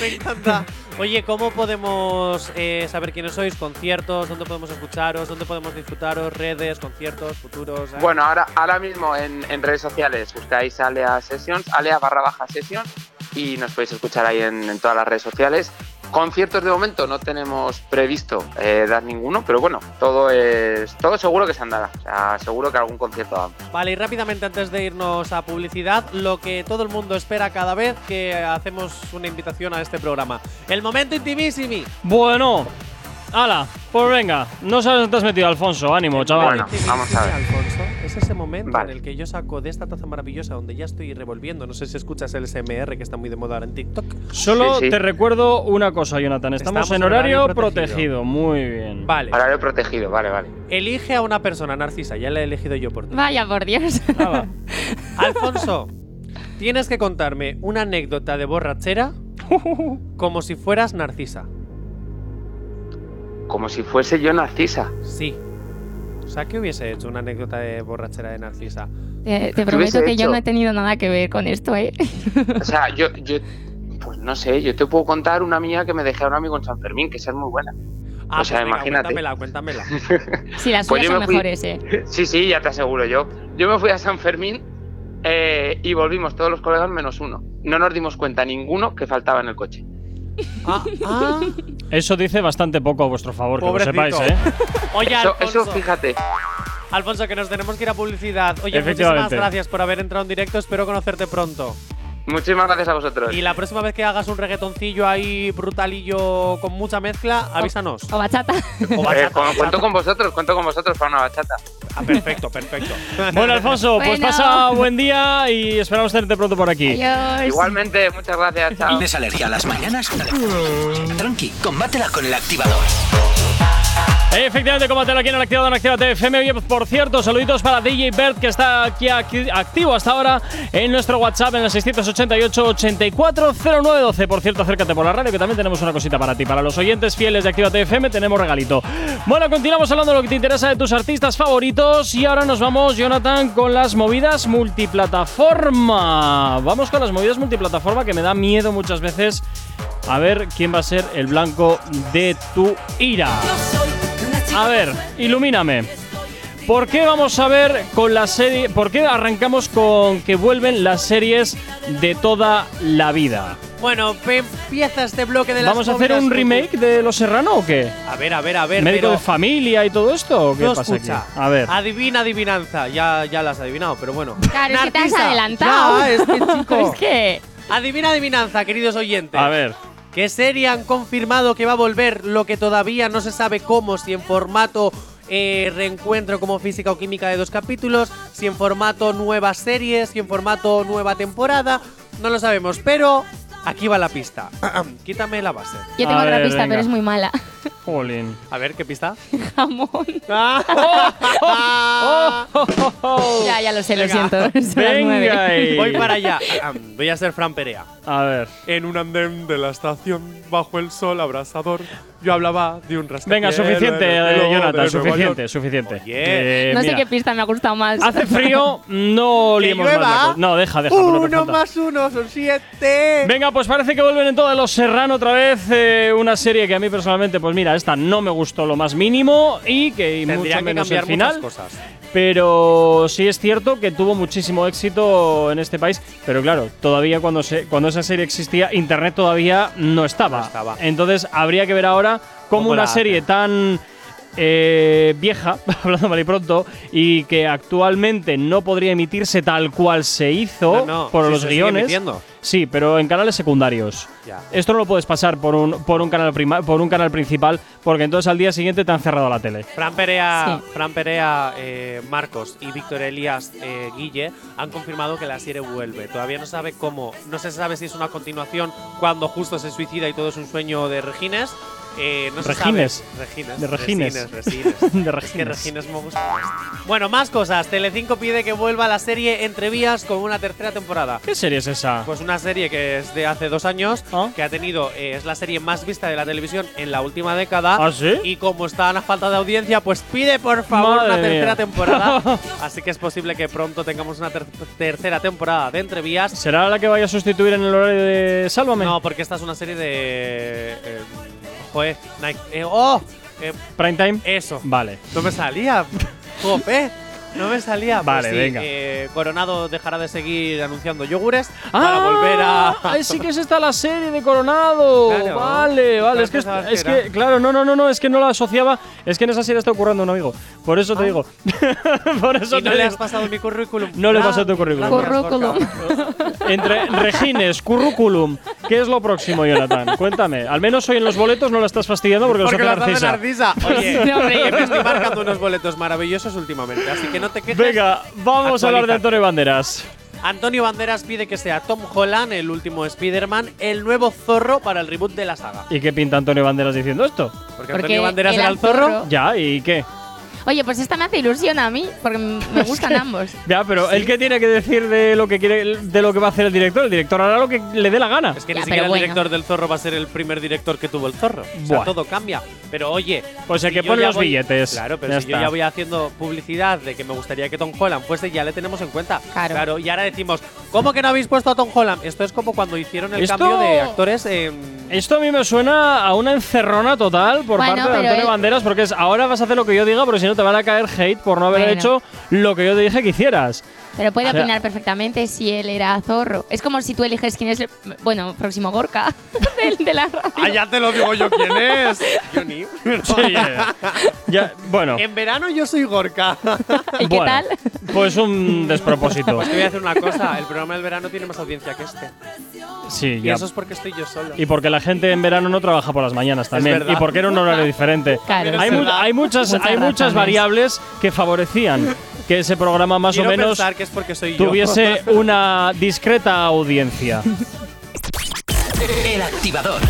Me encanta. Oye, ¿cómo podemos eh, saber quiénes sois? Conciertos, ¿dónde podemos escucharos? ¿Dónde podemos disfrutaros? Redes, conciertos, futuros. eh? Bueno, ahora, ahora mismo en, en redes sociales buscáis Alea Sessions, Alea barra baja Sessions y nos podéis escuchar ahí en, en todas las redes sociales. Conciertos de momento no tenemos previsto eh, dar ninguno, pero bueno, todo es todo seguro que se andará. O sea, seguro que algún concierto damos. Vale, y rápidamente antes de irnos a publicidad, lo que todo el mundo espera cada vez que hacemos una invitación a este programa. El momento intimísimi. Bueno, ala, pues venga. No sabes dónde te has metido, Alfonso. Ánimo, chaval. Bueno, vamos a ver. Alfonso, es ese momento Vale. en el que yo saco de esta taza maravillosa donde ya estoy revolviendo. No sé si escuchas el SMR que está muy de moda ahora en TikTok. Solo Sí, sí. te recuerdo una cosa, Jonathan. Estamos, Estamos en horario horario protegido. protegido. Muy bien. Vale. Horario protegido, vale, vale. Elige a una persona, Narcisa. Ya la he elegido yo por ti. Vaya por Dios. Ala. Alfonso, tienes que contarme una anécdota de borrachera como si fueras Narcisa. Como si fuese yo Narcisa. Sí. O sea, ¿qué hubiese hecho una anécdota de borrachera de Narcisa? Te, te ¿Qué prometo que yo no he tenido nada que ver con esto, ¿eh? O sea, yo, yo, pues no sé, yo te puedo contar una mía que me dejé a un amigo en San Fermín, que esa es muy buena. o sea, pues venga, imagínate. Cuéntamela, cuéntamela. Sí, las Pues son me fui- mejores, ¿eh? Sí, sí, ya te aseguro yo. Yo me fui a San Fermín eh, y volvimos todos los colegas menos uno. No nos dimos cuenta ninguno que faltaba en el coche. Ah, ah. Eso dice bastante poco a vuestro favor, que lo sepáis, ¿eh? Oye, Eso, Alfonso, eso, fíjate. Alfonso, que nos tenemos que ir a publicidad. Oye, muchísimas gracias por haber entrado en directo. Espero conocerte pronto. Muchísimas gracias a vosotros. Y la próxima vez que hagas un reggaetoncillo ahí brutalillo con mucha mezcla, avísanos. O bachata. O Eh, bachata. cuento con vosotros, cuento con vosotros para una bachata. Ah, perfecto, perfecto. Bueno, Alfonso, pues pasa buen día y esperamos tenerte pronto por aquí. Adiós. Igualmente, muchas gracias, chao. ¿Tienes alergia a las mañanas? Tranqui, combátela con el activador. Efectivamente, combátela aquí en el activador en Actívate FM. Oye, por cierto, saluditos para DJ Bert, que está aquí, activo hasta ahora en nuestro WhatsApp en el 688-840912. Por cierto, acércate por la radio, que también tenemos una cosita para ti. Para los oyentes fieles de Actívate FM tenemos regalito. Bueno, continuamos hablando de lo que te interesa de tus artistas favoritos. Y ahora nos vamos, Jonathan, con las movidas multiplataforma. Vamos con las movidas multiplataforma, que me da miedo muchas veces a ver quién va a ser el blanco de tu ira. A ver, ilumíname. ¿Por qué vamos a ver con la serie? ¿Por qué arrancamos con que vuelven las series de toda la vida? Bueno, empieza este bloque de las ¿Vamos a hacer un remake de Los Serrano o qué? A ver, a ver, a ver. ¿Médico de familia y todo esto? ¿O qué no pasa escucha. aquí? A ver. Adivina, adivinanza. Ya, ya la has adivinado, pero bueno. Claro, es que te has adelantado. Ya, es que, chico. es que. Adivina, adivinanza, queridos oyentes. A ver. ¿Qué serie han confirmado que va a volver lo que todavía no se sabe cómo? Si en formato eh, reencuentro como física o química de dos capítulos, si en formato nuevas series, si en formato nueva temporada, no lo sabemos, pero aquí va la pista. Quítame la base. Yo tengo A otra ver, pista, venga. pero es muy mala. Jolín. A ver, ¿qué pista? Jamón. Ah. Ya, ya lo sé, lo Venga. siento. Son las Venga. ahí. Voy para allá. Voy a ser Fran Perea. A ver. En un andén de la estación, bajo el sol abrasador, yo hablaba de un rascacielos. Venga, suficiente, eh, Jonathan, suficiente, suficiente. Oye. Eh, no sé mira, qué pista me ha gustado más. Hace frío, no ¿Que liemos más la. No, deja, deja. Uno más uno son siete. Venga, pues parece que vuelven en todos los Serrano otra vez. eh, una serie que a mí personalmente, pues mira, esta no me gustó lo más mínimo y que y mucho que menos el cambiar final. cosas. Pero sí es cierto que tuvo muchísimo éxito en este país. Pero claro, todavía cuando, se, cuando esa serie existía, Internet todavía no estaba. No estaba. Entonces habría que ver ahora cómo ¿Cómo una serie tan eh, vieja, hablando mal y pronto, y que actualmente no podría emitirse tal cual se hizo No, no, por sí los se sigue guiones. emitiendo. Sí, pero en canales secundarios. Ya. Esto no lo puedes pasar por un, por un canal prima- por un canal principal, porque entonces al día siguiente te han cerrado la tele. Fran Perea, Sí. Fran Perea eh, Marcos y Víctor Elías eh, Guille han confirmado que la serie vuelve. Todavía no sabe cómo, no se sabe si es una continuación cuando justo se suicida y todo es un sueño de Regines. Eh, no Regines. Regines. De Regines. Resines, Resines. De Es que Regines. Regines me gusta más. Bueno, más cosas. Telecinco pide que vuelva la serie Entre Vías con una tercera temporada. ¿Qué serie es esa? Pues una serie que es de hace dos años, Ah. que ha tenido, eh, es la serie más vista de la televisión en la última década. ¿Ah, sí? Y como están a falta de audiencia, pues pide por favor Madre una tercera mía. temporada. Así que es posible que pronto tengamos una ter- tercera temporada de Entrevías. ¿Será la que vaya a sustituir en el horario de Sálvame? No, porque esta es una serie de. eh, joder, Nike- eh, ¡Oh! Eh, ¿Prime time? eso. Vale. No me salía. Jope. No me salía. Pues Vale, sí, venga. eh, Coronado dejará de seguir anunciando yogures para volver a. ¡Ah! sí que es esta la serie de Coronado. Claro. Vale, vale. Es que, es era? que, claro, no, no, no, no, es que no la asociaba. Es que en esa serie está ocurriendo un amigo. Por eso te digo. Por eso Ah. ¿Y te no le digo. has pasado mi currículum? No le Ah, pasé tu currículum. Currículum. Entre Regines, currículum. ¿Qué es lo próximo, Jonathan? Cuéntame. Al menos hoy en los boletos no la estás fastidiando porque, Porque los lo hace Narcisa. Narcisa. Oye, Sí, hombre. que me estoy marcando unos boletos maravillosos últimamente, así que no te quejes. Venga, vamos a hablar de. Antonio Banderas. Antonio Banderas pide que sea Tom Holland, el último Spider-Man, el nuevo zorro para el reboot de la saga. ¿Y qué pinta Antonio Banderas diciendo esto? Porque, Porque Antonio Banderas era era el zorro. Ya, ¿y qué? Oye, pues esta me hace ilusión a mí, porque me gustan ambos. Ya, pero ¿el qué tiene que decir de lo que quiere, de lo que va a hacer el director? El director hará lo que le dé la gana. Es que Ya, ni siquiera el bueno. director del zorro va a ser el primer director que tuvo el zorro. O sea, todo cambia. Pero oye. Pues el si que yo pone los voy- billetes. Claro, pero Ya si yo está. ya voy haciendo publicidad de que me gustaría que Tom Holland fuese, ya le tenemos en cuenta. Claro. y ahora decimos, ¿cómo que no habéis puesto a Tom Holland? Esto es como cuando hicieron el Esto- cambio de actores en Esto a mí me suena a una encerrona total por Bueno, parte de Antonio Banderas, porque es ahora vas a hacer lo que yo diga, porque si no te van a caer hate por no haber Bueno. hecho lo que yo te dije que hicieras. Pero puede O sea- opinar perfectamente si él era zorro. Es como si tú eliges quién es el, bueno, próximo Gorka del- de, la radio. Ah, ya te lo digo yo quién es. Johnny. Sí, ya, ya, bueno, En verano yo soy Gorka. ¿Y qué bueno, tal? pues un despropósito. Pues te voy a decir una cosa, el programa del verano tiene más audiencia que este. Sí, Y ya. eso es porque estoy yo solo. Y porque la gente en verano no trabaja por las mañanas también. verdad. Y porque era un horario diferente. Claro. Hay, mu- hay muchas, Muchas hay muchas razones. variables que favorecían que ese programa más Quiero o menos pensar que es porque soy yo. tuviese una discreta audiencia. El activador.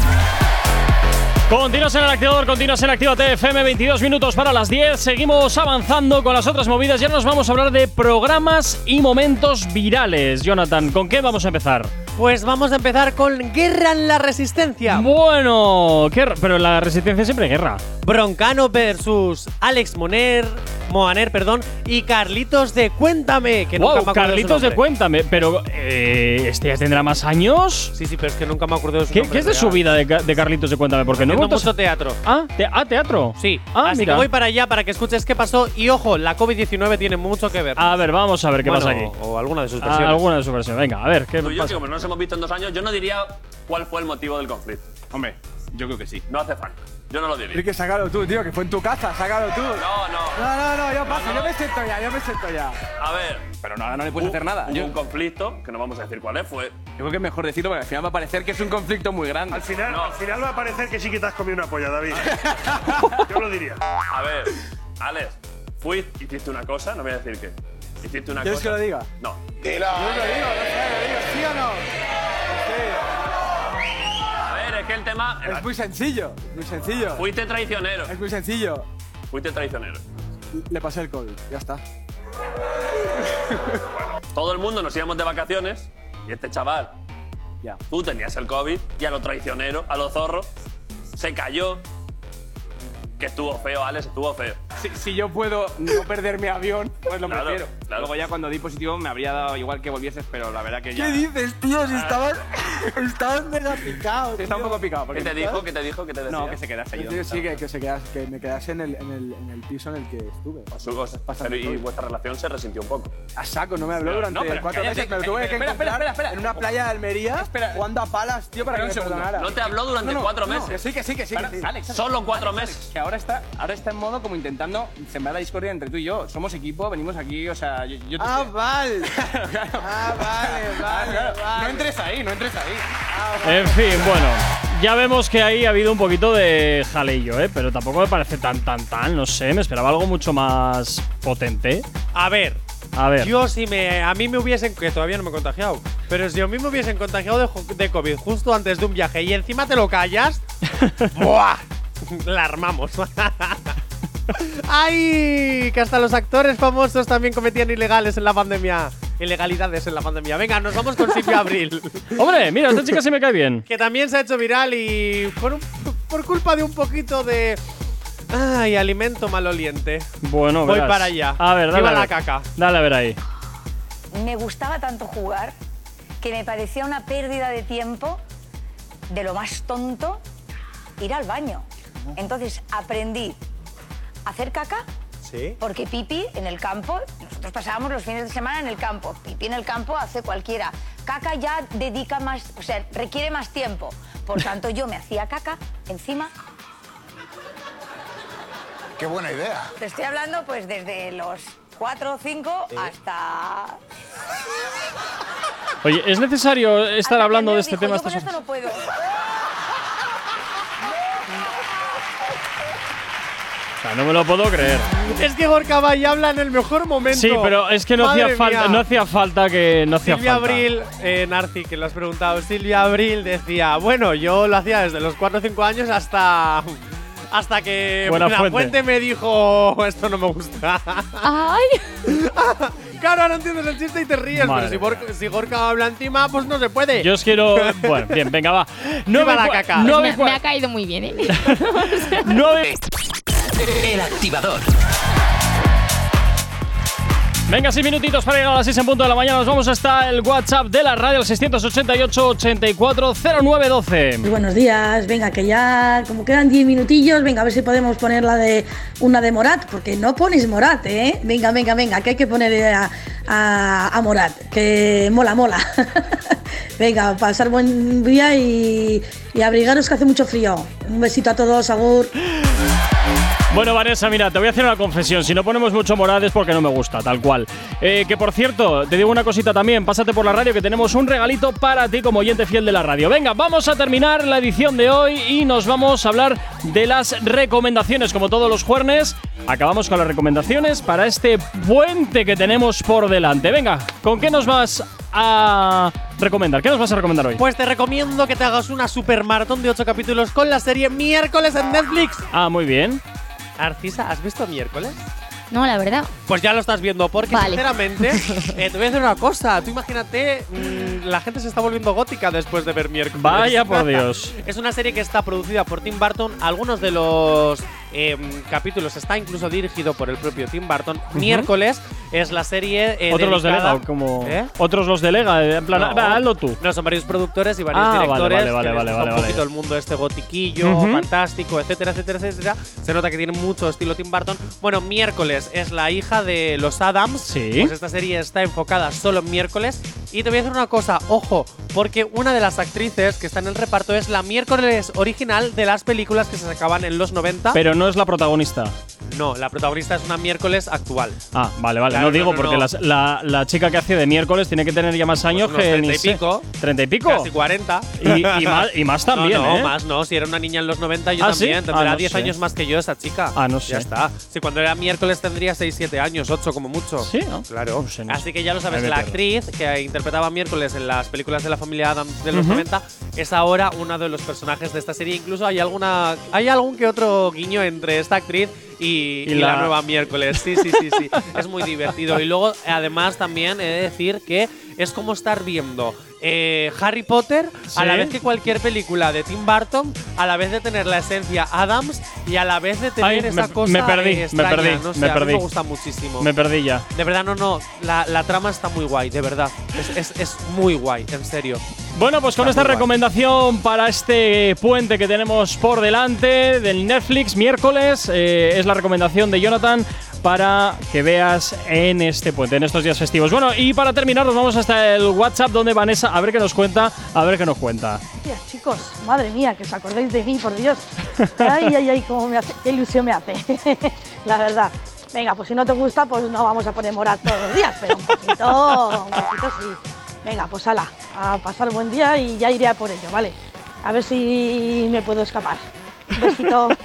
Continuas en el activador, continuas en Activa TFM, 22 minutos para las 10. Seguimos avanzando con las otras movidas. Ya nos vamos a hablar de programas y momentos virales. Jonathan, ¿con qué vamos a empezar? Pues vamos a empezar con Guerra en la Resistencia. Bueno, ¿qué pero en la resistencia siempre hay guerra. Broncano versus Alex Moner, Moaner, perdón, y Carlitos de Cuéntame, que nunca wow, me acuerdo Carlitos su de. Cuéntame, pero eh, ¿este ya tendrá más años? Sí, sí, pero es que nunca me acuerdo de su ¿Qué, nombre. qué es de real. su vida de, Ca- de Carlitos de Cuéntame? Porque no he mucho teatro. Ah, te- ah, teatro. Sí, Ah, así mira. que voy para allá para que escuches qué pasó. Y ojo, la COVID-19 tiene mucho que ver. A ver, vamos a ver qué Bueno, pasa aquí. O alguna de sus Ah, versiones. alguna de su versión. Venga, a ver, ¿qué Tú y yo, que pasa? como no nos hemos visto en dos años, yo no diría cuál fue el motivo del conflicto. Hombre, yo creo que sí. No hace falta. Yo no lo diría. Enrique, sácalo tú, tío, que fue en tu casa, sácalo tú. No, no. No, no, no, yo paso, No, no. yo me siento ya, yo me siento ya. A ver. Pero no, ahora no le puedes hacer nada. Hubo Yo, un conflicto, que no vamos a decir cuál es, fue. yo creo que es mejor decirlo porque al final va a parecer que es un conflicto muy grande. Al final, No. al final va a parecer que sí que te has comido una polla, David. Yo lo diría. A ver, Alex, fuiste, hiciste una cosa, no voy a decir qué. Hiciste una ¿Quieres cosa. que lo diga? No. Yo lo digo, no sé, lo digo, ¿sí o no? Que el tema. Es muy sencillo, muy sencillo. Fuiste traicionero. Es muy sencillo. Fuiste traicionero. Le pasé el COVID, ya está. Todo el mundo nos íbamos de vacaciones y este chaval, Ya. tú tenías el COVID y a lo traicionero, a lo zorro, se cayó. Que estuvo feo, Alex, estuvo feo. Si, si yo puedo no perder mi avión, pues lo Claro, prefiero. claro. Luego ya cuando di positivo me habría dado igual que volvieses, pero la verdad que ya... ¿Qué dices, tío? Si estabas, estabas mega picado. Sí, está un poco picado. porque- ¿Qué te dijo? ¿Qué te dijo? ¿Qué te decía? No, que se quedase ahí. Sí, sí, que, que se quedase, que me quedase en el, en, el, en el piso en el que estuve. Su Pero y COVID. vuestra relación se resintió un poco. A saco, no me habló durante no, pero cuatro cállate, meses. Me lo tuve que espera, espera, encontrar espera, espera. en una playa de Almería Espera. jugando a palas, tío, para que me Espera un segundo. perdonara. No te habló durante No, no, cuatro no, meses. Que sí, que sí, que sí. que sí. Alex, Solo cuatro meses. Que ahora está, ahora está en modo como intentando sembrar la discordia entre tú y yo. Somos equipo, venimos aquí, o sea, yo, yo te Ah, sé- vale. Claro. Ah, vale, vale, Claro, vale. No entres ahí, no entres ahí. En fin, bueno. Ya vemos que ahí ha habido un poquito de jaleillo, ¿eh? Pero tampoco me parece tan, tan, tan. No sé, me esperaba algo mucho más potente. A ver, A ver. yo si me, a mí me hubiesen, que todavía no me he contagiado, pero si a mí me hubiesen contagiado de, de COVID justo antes de un viaje y encima te lo callas, ¡buah! La armamos. ¡Ay! Que hasta los actores famosos también cometían ilegales en la pandemia. Ilegalidades en la pandemia. Venga, nos vamos con Silvia Abril. Hombre, mira, esta chica sí me cae bien. que también se ha hecho viral y por, un- por culpa de un poquito de. Ay, alimento maloliente. Bueno, Voy verás. para allá. A ver, dale. Viva a la caca. Dale a ver ahí. Me gustaba tanto jugar que me parecía una pérdida de tiempo de lo más tonto ir al baño. Entonces aprendí a hacer caca Sí. porque pipi en el campo, nosotros pasábamos los fines de semana en el campo. Pipi en el campo hace cualquiera. Caca ya dedica más, o sea, requiere más tiempo. Por tanto, yo me hacía caca encima. Qué buena idea. Te estoy hablando pues desde los 4 o 5 hasta Oye, ¿es necesario estar hablando de este Dijo, tema? Yo con esto no puedo. sea, no me lo puedo creer. Es que Gorka Valle habla en el mejor momento. Sí, pero es que no Madre hacía falta, mía. no hacía falta que no hacía Silvia falta. Abril, eh, Narci, que lo has preguntado. Silvia Abril decía, bueno, yo lo hacía desde los 4 o 5 años hasta. Hasta que Buena la fuente. fuente me dijo, esto no me gusta. ¡Ay! claro, ahora entiendes el chiste y te ríes, Madre pero si, Gorka- si Gorka habla encima, pues no se puede. Yo os quiero. Bueno, bien, venga, va. No me la caca. no me, me me ha caído muy bien, ¿eh? El activador. Venga, seis minutitos para llegar a las 6 en punto de la mañana. Nos vamos hasta el WhatsApp de la radio, el 688-840912. Muy buenos días, venga, que ya como quedan 10 minutillos, venga, a ver si podemos poner la de una de Morat, porque no pones Morat, ¿eh? Venga, venga, venga, que hay que poner a, a- a Morat, que mola, mola. venga, pasar buen día y, y abrigaros que hace mucho frío. Un besito a todos, Agur. Bueno, Vanessa, mira, te voy a hacer una confesión. Si no ponemos mucho morado es porque no me gusta, tal cual. Eh, que por cierto, te digo una cosita también. Pásate por la radio que tenemos un regalito para ti como oyente fiel de la radio. Venga, vamos a terminar la edición de hoy y nos vamos a hablar de las recomendaciones. Como todos los jueves, acabamos con las recomendaciones para este puente que tenemos por delante. Venga, ¿con qué nos vas a recomendar? ¿Qué nos vas a recomendar hoy? Pues te recomiendo que te hagas una super maratón de 8 capítulos con la serie Miércoles en Netflix. Ah, muy bien. Arcisa, ¿has visto Miércoles? No, la verdad. Pues ya lo estás viendo, porque Vale. sinceramente, eh, te voy a decir una cosa. Tú imagínate, mm, la gente se está volviendo gótica después de ver miércoles. Vaya por Dios. Es una serie que está producida por Tim Burton. Algunos de los eh, capítulos está incluso dirigido por el propio Tim Burton. Miércoles es la serie. eh, Otros los delega, como. ¿Eh? Otros los delega, eh, en plan, No. hazlo tú. No, son varios productores y varios Ah, directores. vale, vale, que vale, vale, un poquito el mundo este gotiquillo, Ujú. fantástico, etcétera, etcétera, etcétera. Se nota que tiene mucho estilo Tim Burton. Bueno, miércoles es la hija de los Adams. Sí. Pues esta serie está enfocada solo en miércoles. Y te voy a decir una cosa, ojo, porque una de las actrices que está en el reparto es la miércoles original de las películas que se sacaban en los 90. Pero no es la protagonista. no, la protagonista es una miércoles actual. Ah, vale, vale. Claro, no digo no, no, porque no. La, la chica que hace de miércoles tiene que tener ya más años unos que 30 ni y sé. pico. ¿30 y pico? Casi 40. Y, y más, y más también, no, no, ¿eh? más no. Si era una niña en los 90, yo ¿Ah, sí? también. Tendrá Ah, no 10 sé. años más que yo, esa chica. Ah, no sé. Ya está. Si cuando era miércoles tendría 6, 7 años, 8 como mucho. Sí, ¿no? Claro. No sé, no Así que ya lo sabes, la actriz que interpretaba miércoles en las películas de la familia Adams de los Ujú. 90 es ahora uno de los personajes de esta serie. Incluso hay alguna hay algún que otro guiño entre esta actriz y, Y y la, la- nueva miércoles. Sí, sí, sí, sí. es muy divertido. Y luego, además, también he de decir que es como estar viendo eh, Harry Potter a la vez que cualquier película de Tim Burton, a la vez de tener la esencia Adams y a la vez de tener Ay, esa me- cosa me perdí, eh, me perdí, no sé, me a mí perdí. me gusta muchísimo. Me perdí ya. De verdad, no, no. La, la trama está muy guay, de verdad. Es, es- es muy guay, en serio. Bueno, pues con esta guay. recomendación para este puente que tenemos por delante del Netflix miércoles, eh, es la recomendación de Jonathan para que veas en este puente, en estos días festivos. Bueno, y para terminar, nos vamos hasta el WhatsApp donde Vanessa, a ver qué nos cuenta, a ver qué nos cuenta. Hostia, chicos, madre mía, que os acordéis de mí, por Dios. Ay, ay, ay, cómo me hace, qué ilusión me hace. La verdad. Venga, pues si no te gusta, pues no vamos a poner morar todos los días, pero un poquito, un poquito sí. Venga, pues ala, a pasar buen día y ya iré a por ello, ¿vale? A ver si me puedo escapar. Besito.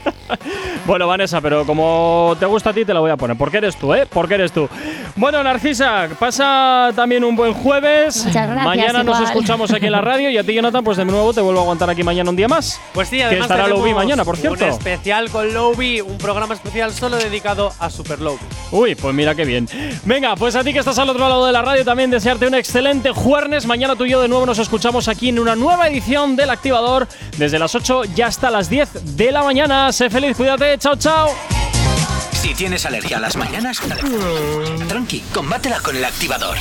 Bueno, Vanessa, pero como te gusta a ti, te la voy a poner. Porque eres tú, ¿eh? Porque eres tú. Bueno, Narcisa, pasa también un buen jueves. Muchas gracias, Mañana nos escuchamos aquí en la radio y a ti, Jonathan, pues de nuevo te vuelvo a aguantar aquí mañana un día más. Pues sí, Que además estará tenemos Lowby mañana, por cierto. Un especial con Lowby, un programa especial solo dedicado a Super Lowby. Uy, pues mira qué bien. Venga, pues a ti que estás al otro lado de la radio también desearte un excelente jueves. Mañana tú y yo de nuevo nos escuchamos aquí en una nueva edición del Activador desde las 8 ya hasta las 10 de la mañana. Sé feliz, cuídate, chao, chao. Si tienes alergia a las mañanas, tranqui, combátela con el activador.